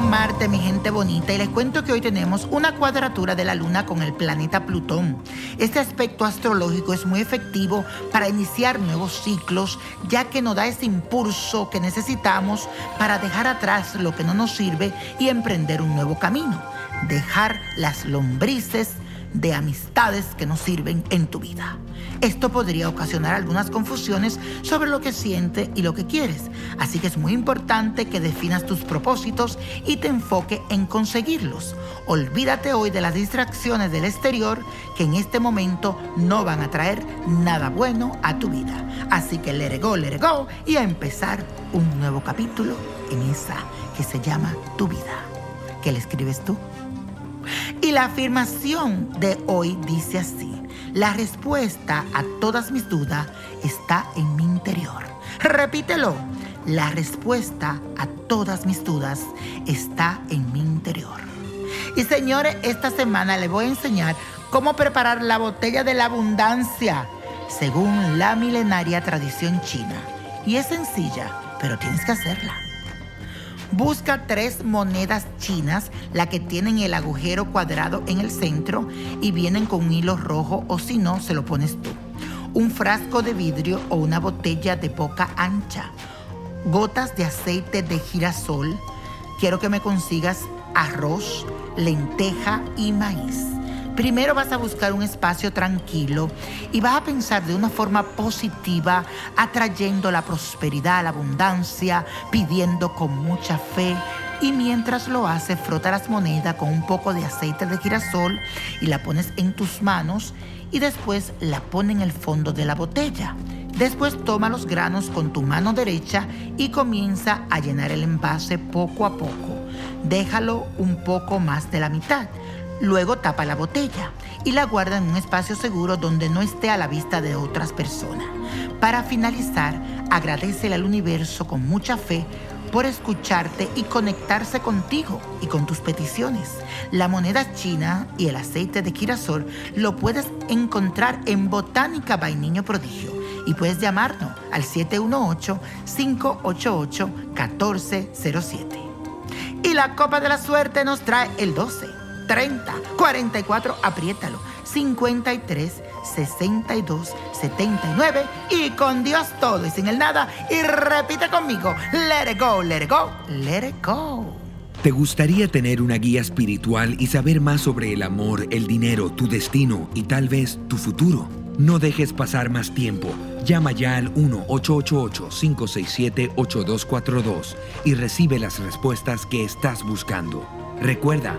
Marte, mi gente bonita, y les cuento que hoy tenemos una cuadratura de la Luna con el planeta Plutón. Este aspecto astrológico es muy efectivo para iniciar nuevos ciclos, ya que nos da ese impulso que necesitamos para dejar atrás lo que no nos sirve y emprender un nuevo camino. Dejar las lombrices de amistades que no sirven en tu vida. Esto podría ocasionar algunas confusiones sobre lo que sientes y lo que quieres, así que es muy importante que definas tus propósitos y te enfoque en conseguirlos. Olvídate hoy de las distracciones del exterior que en este momento no van a traer nada bueno a tu vida. Así que go, let it go y a empezar un nuevo capítulo en esa que se llama tu vida. ¿Qué le escribes tú? La afirmación de hoy dice así, la respuesta a todas mis dudas está en mi interior. Repítelo, la respuesta a todas mis dudas está en mi interior. Y señores, esta semana les voy a enseñar cómo preparar la botella de la abundancia según la milenaria tradición china. Y es sencilla, pero tienes que hacerla. Busca tres monedas chinas, la que tienen el agujero cuadrado en el centro y vienen con un hilo rojo o si no, se lo pones tú. Un frasco de vidrio o una botella de boca ancha. Gotas de aceite de girasol. Quiero que me consigas arroz, lenteja y maíz. Primero vas a buscar un espacio tranquilo y vas a pensar de una forma positiva, atrayendo la prosperidad, la abundancia, pidiendo con mucha fe. Y mientras lo haces, frota las monedas con un poco de aceite de girasol y la pones en tus manos y después la pones en el fondo de la botella. Después toma los granos con tu mano derecha y comienza a llenar el envase poco a poco. Déjalo un poco más de la mitad. Luego tapa la botella y la guarda en un espacio seguro donde no esté a la vista de otras personas. Para finalizar, agradece al universo con mucha fe por escucharte y conectarse contigo y con tus peticiones. La moneda china y el aceite de girasol lo puedes encontrar en Botánica by Niño Prodigio y puedes llamarnos al 718-588-1407. Y la copa de la suerte nos trae el 12. 30, 44, apriétalo, 53, 62, 79 y con Dios todo y sin el nada y repite conmigo, let it go, let it go, let it go. ¿Te gustaría tener una guía espiritual y saber más sobre el amor, el dinero, tu destino y tal vez tu futuro? No dejes pasar más tiempo. Llama ya al 1-888-567-8242 y recibe las respuestas que estás buscando. Recuerda,